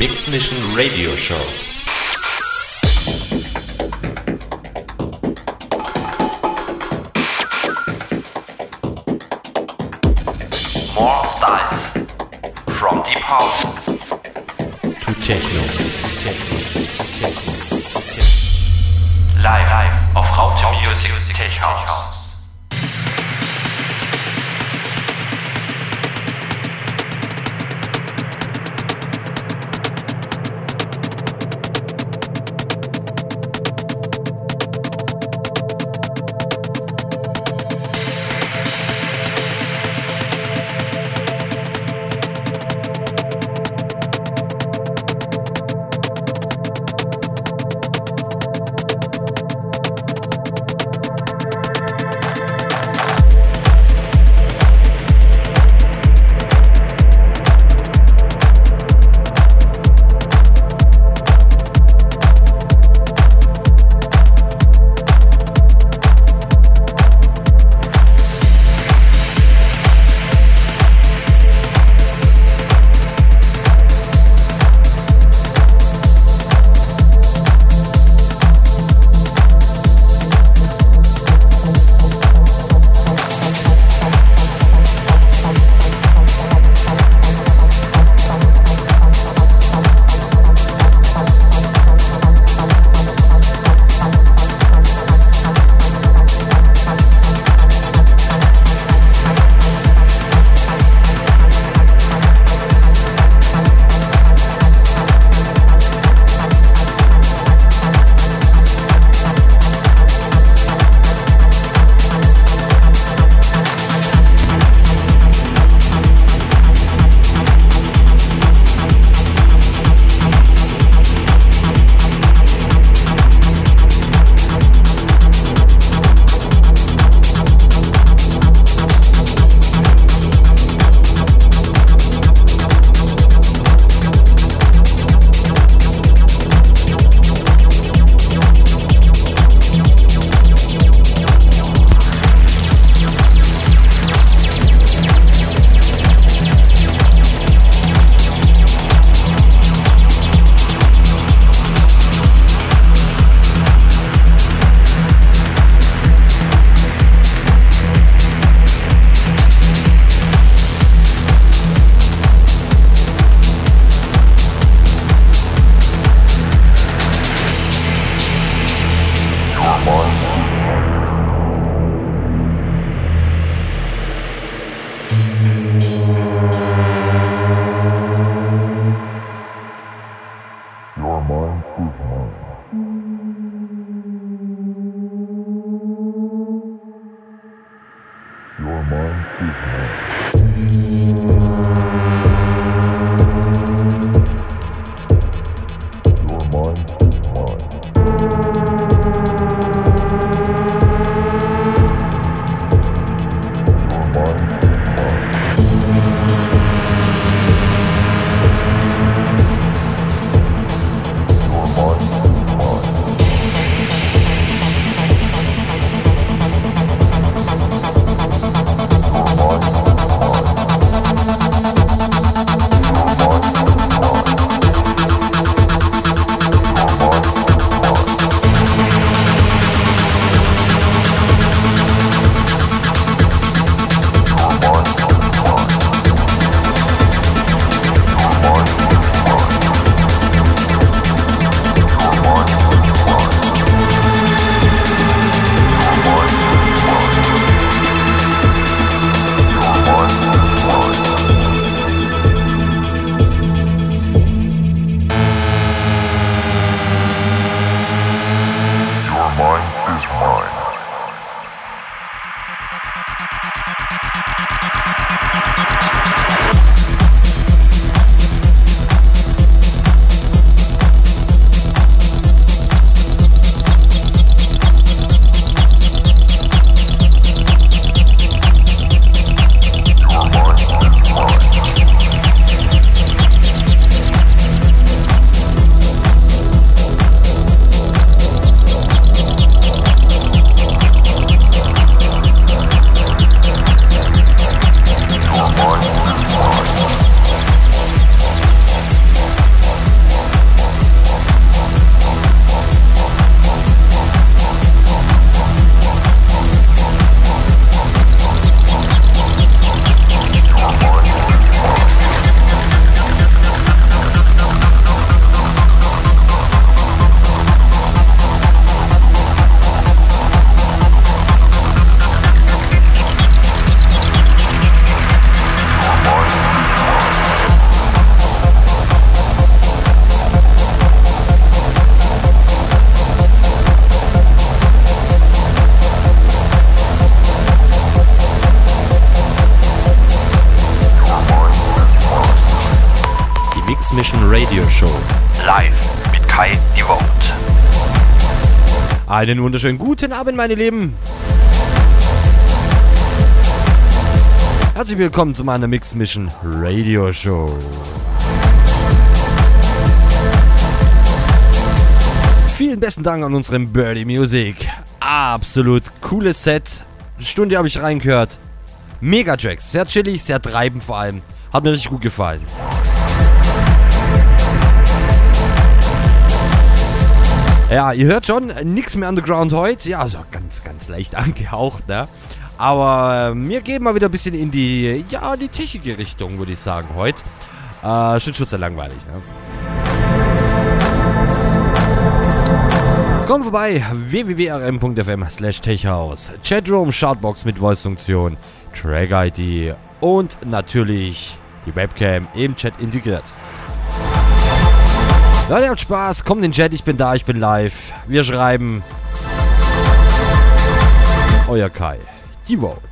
Mix Mission Radio Show. More styles. From deep house To Techno. live, live auf Raute Music Tech House. Einen wunderschönen guten Abend, meine Lieben. Herzlich willkommen zu meiner Mix Mission Radio Show. Vielen besten Dank an unseren Birdie Music. Absolut cooles Set. Eine Stunde habe ich reingehört. Mega Tracks. Sehr chillig, sehr treibend vor allem. Hat mir richtig gut gefallen. Ja, ihr hört schon, nichts mehr Underground heute. Ja, also ganz, ganz leicht angehaucht, ne? Aber äh, wir gehen mal wieder ein bisschen in die, ja, die technische Richtung, würde ich sagen, heute. Äh, schon schon sehr langweilig, ne? Kommt vorbei, www.rm.fm slash techhouse. Chatroom, Shoutbox mit Voice-Funktion, Track-ID und natürlich die Webcam im Chat integriert. Leute, habt Spaß, kommt in den Chat, ich bin da, ich bin live. Wir schreiben. Euer Kai. Die Vote.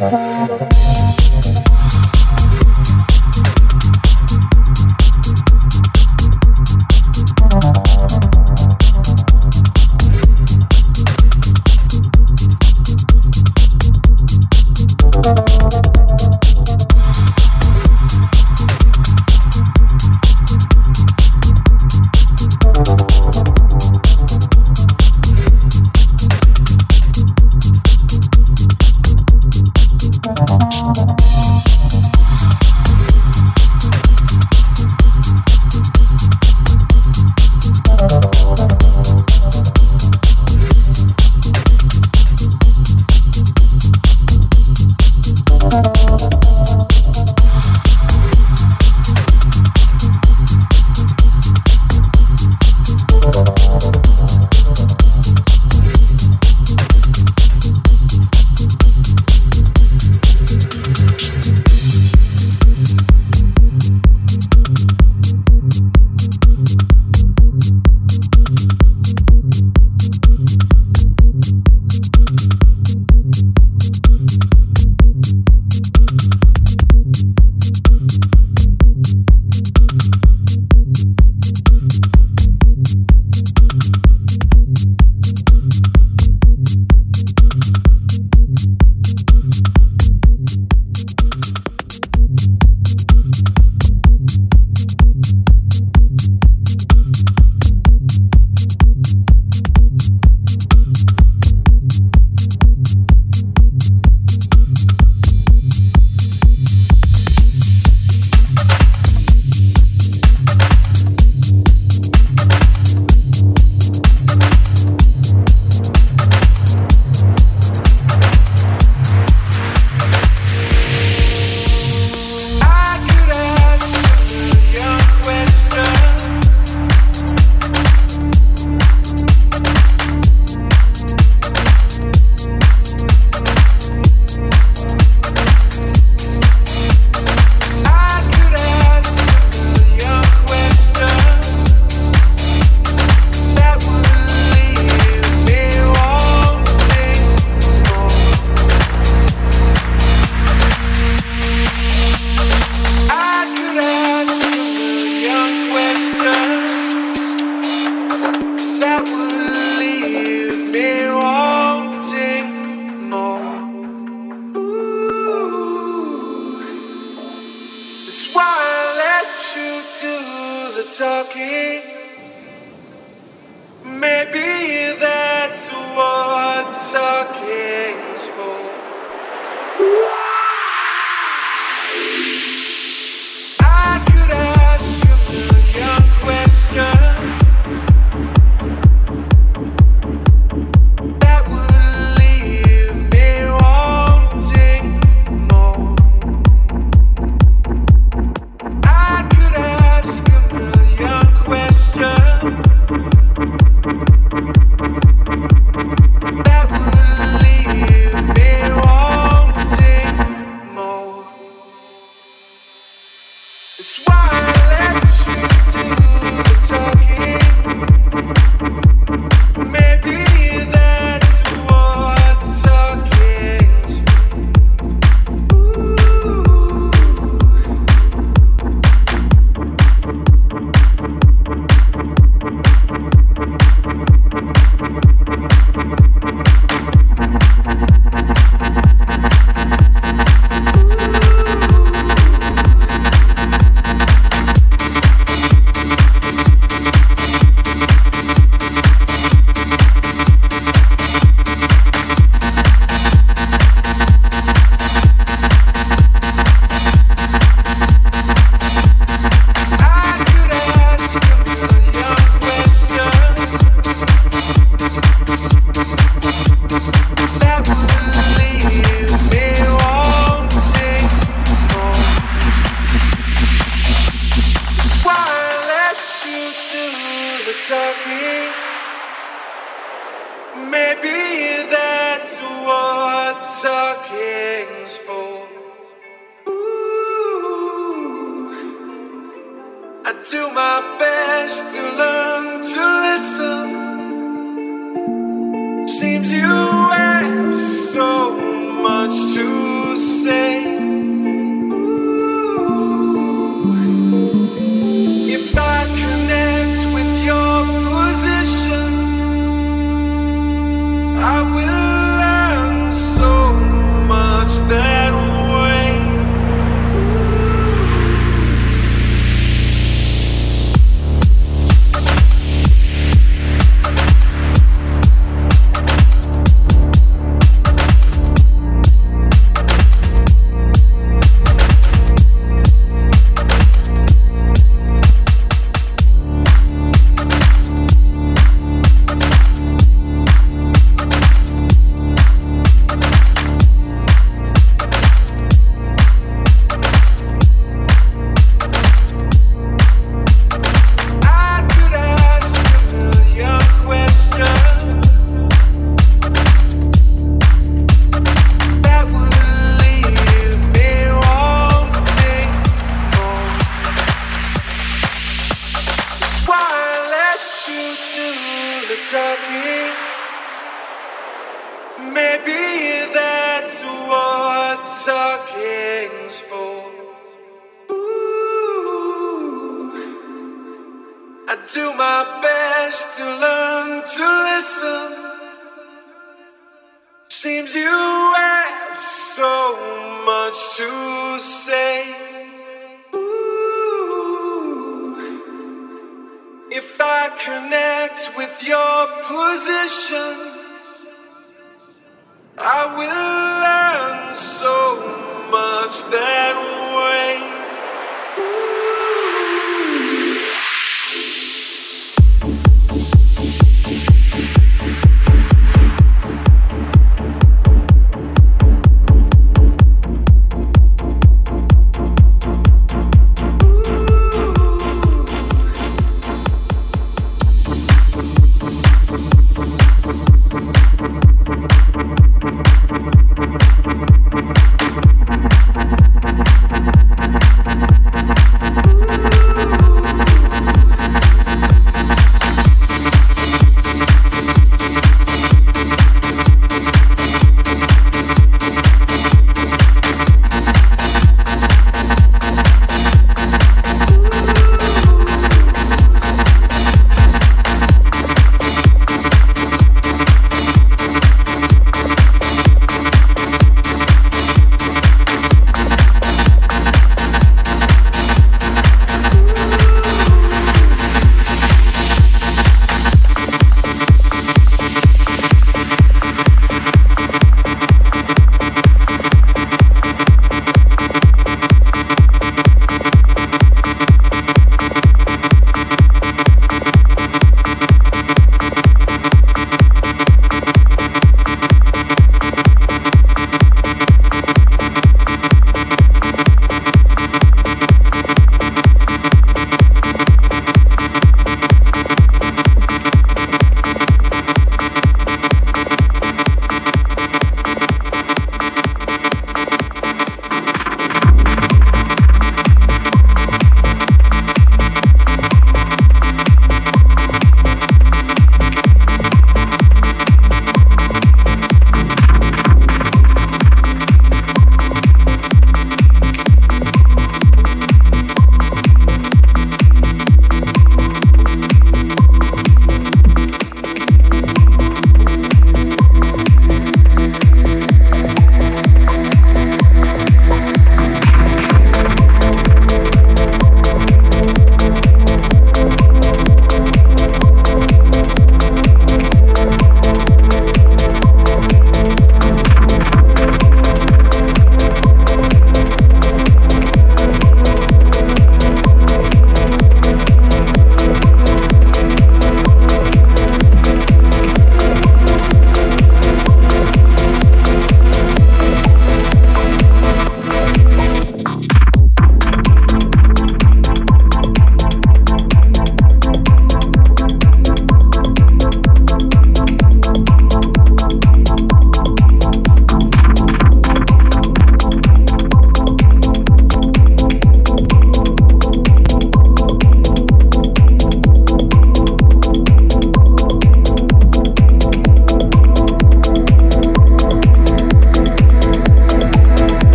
Uh-huh.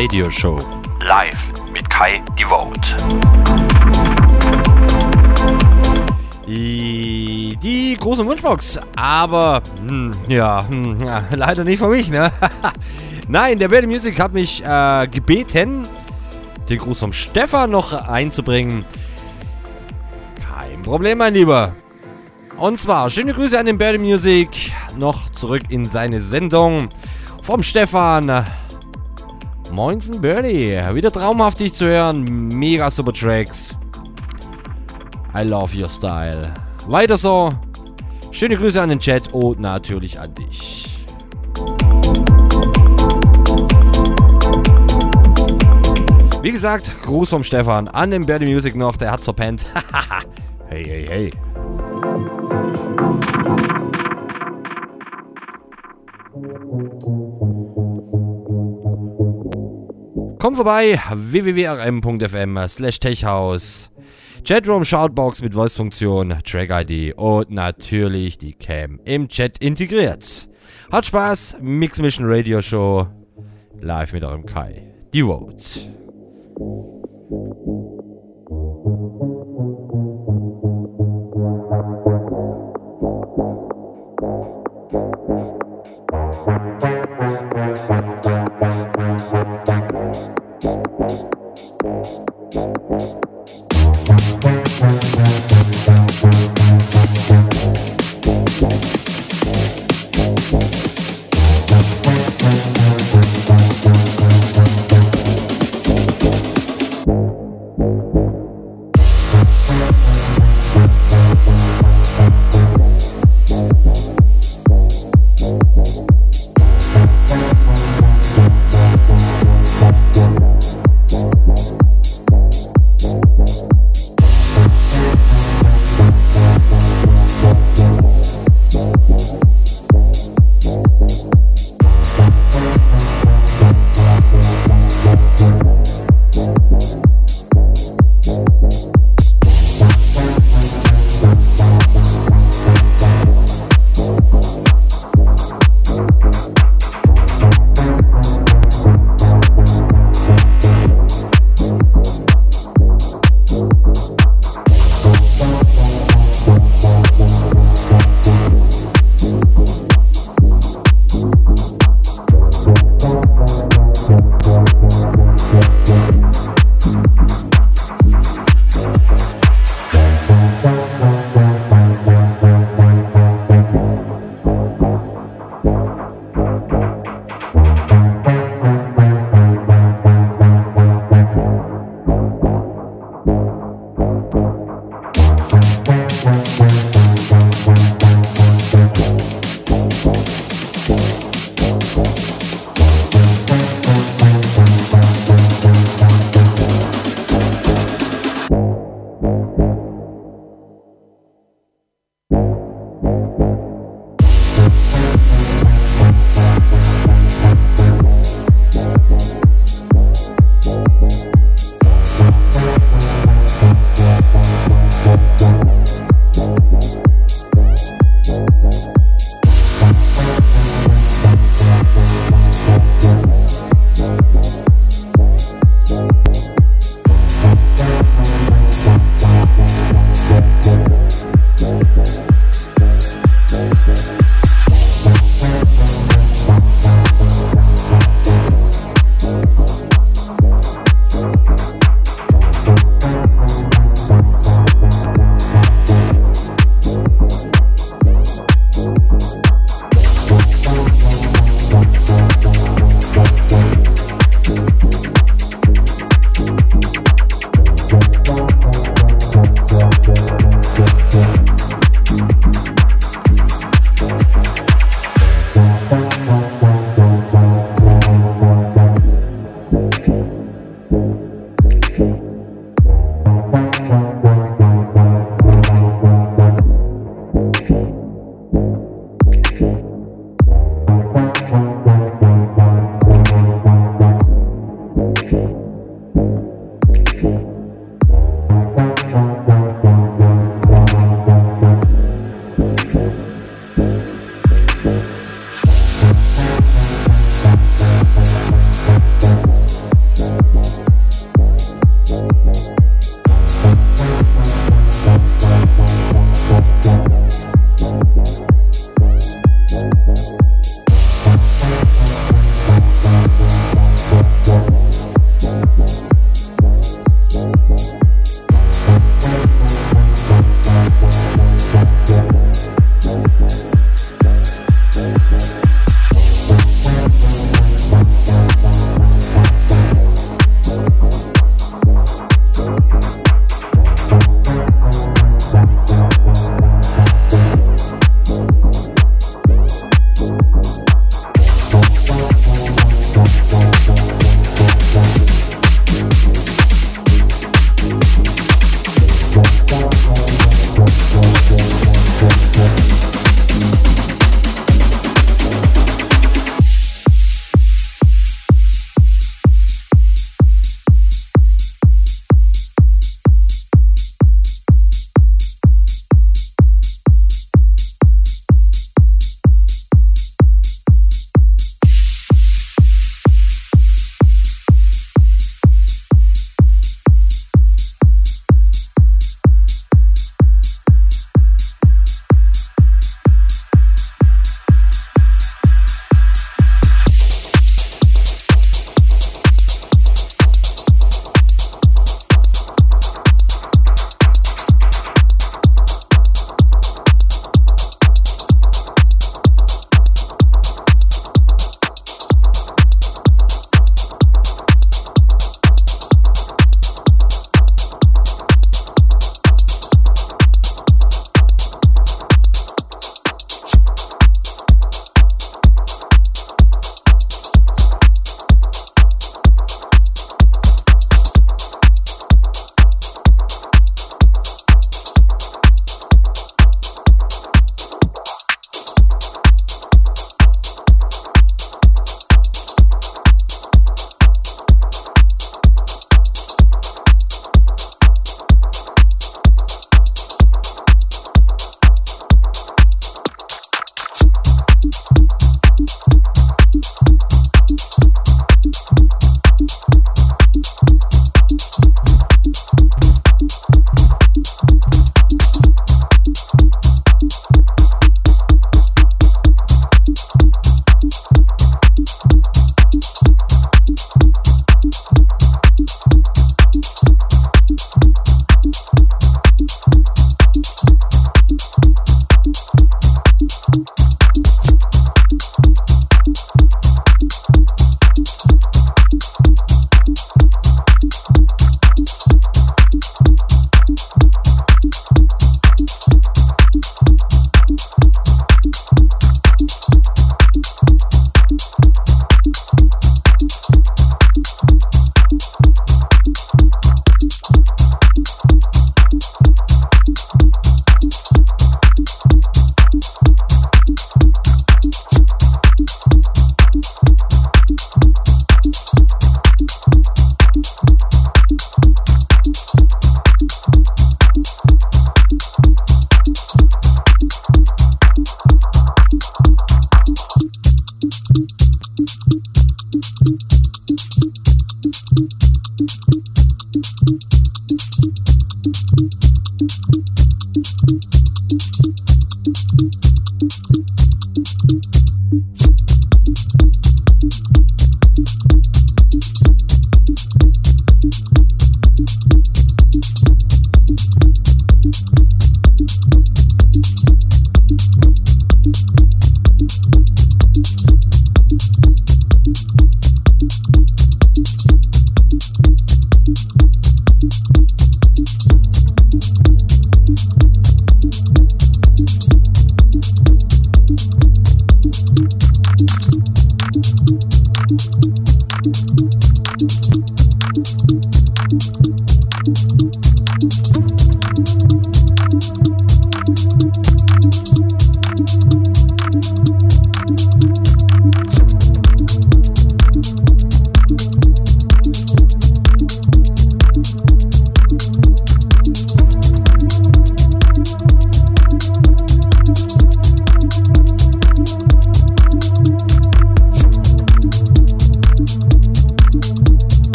Radio Show. Live mit Kai Devote. Die große Wunschbox, aber hm, ja, hm, ja, leider nicht für mich, ne? Nein, der Bad Music hat mich äh, gebeten, den Gruß vom Stefan noch einzubringen. Kein Problem, mein Lieber. Und zwar, schöne Grüße an den Bad Music. Noch zurück in seine Sendung vom Stefan. Moinsen Birdie. Wieder traumhaft dich zu hören. Mega super Tracks. I love your style. Weiter so. Schöne Grüße an den Chat und natürlich an dich. Wie gesagt, Gruß vom Stefan an den Birdie Music noch, der hat's verpennt. hey, hey, hey. Komm vorbei, www.rm.fm slash techhaus. Chatroom Shoutbox mit Voice-Funktion, Track-ID und natürlich die Cam im Chat integriert. Hat Spaß, Mix Mission Radio Show, live mit eurem Kai. Die Vote.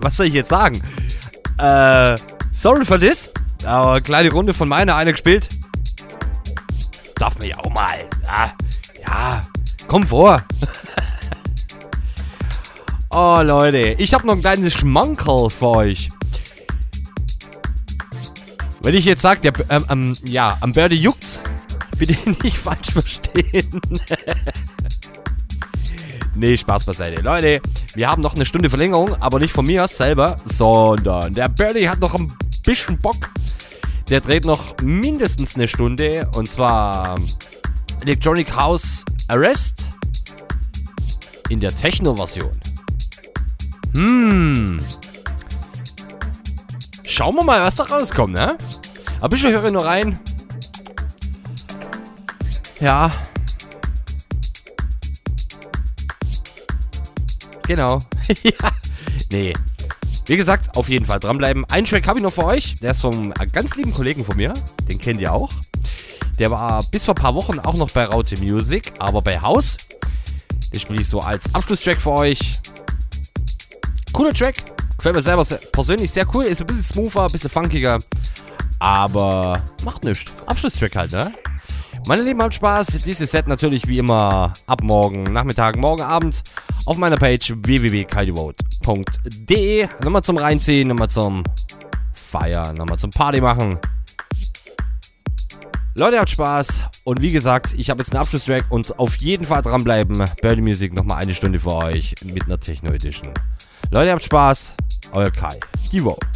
Was soll ich jetzt sagen? Äh, sorry for this. Aber kleine Runde von meiner eine gespielt. Darf man ja auch mal. Ja, ja komm vor. oh, Leute. Ich habe noch ein kleines Schmankerl für euch. Wenn ich jetzt sage, ähm, ähm, ja, am Birdie juckt's, bitte nicht falsch verstehen. Nee, Spaß beiseite. Leute, wir haben noch eine Stunde Verlängerung, aber nicht von mir selber, sondern der Birdie hat noch ein bisschen Bock. Der dreht noch mindestens eine Stunde und zwar Electronic House Arrest in der Techno-Version. Hm. Schauen wir mal, was da rauskommt, ne? Aber ich höre nur rein. Ja, Genau. ja. Nee. Wie gesagt, auf jeden Fall dranbleiben. Einen Track habe ich noch für euch. Der ist vom ganz lieben Kollegen von mir. Den kennt ihr auch. Der war bis vor ein paar Wochen auch noch bei Raute Music, aber bei Haus. Den spiele ich so als Abschlusstrack für euch. Cooler Track. Gefällt mir selber persönlich sehr cool. Ist ein bisschen smoother, ein bisschen funkiger. Aber macht nichts. Abschlusstrack halt, ne? Meine Lieben, habt Spaß. Dieses Set natürlich wie immer ab morgen Nachmittag, morgen Abend auf meiner Page www.kaidivote.de. Nochmal zum Reinziehen, nochmal zum Feiern, nochmal zum Party machen. Leute, habt Spaß. Und wie gesagt, ich habe jetzt einen Abschlusstrack und auf jeden Fall dranbleiben. Birdie Music nochmal eine Stunde für euch mit einer Techno Edition. Leute, habt Spaß. Euer Kai. Die Vote.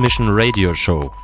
Die Mix Mission Radio Show.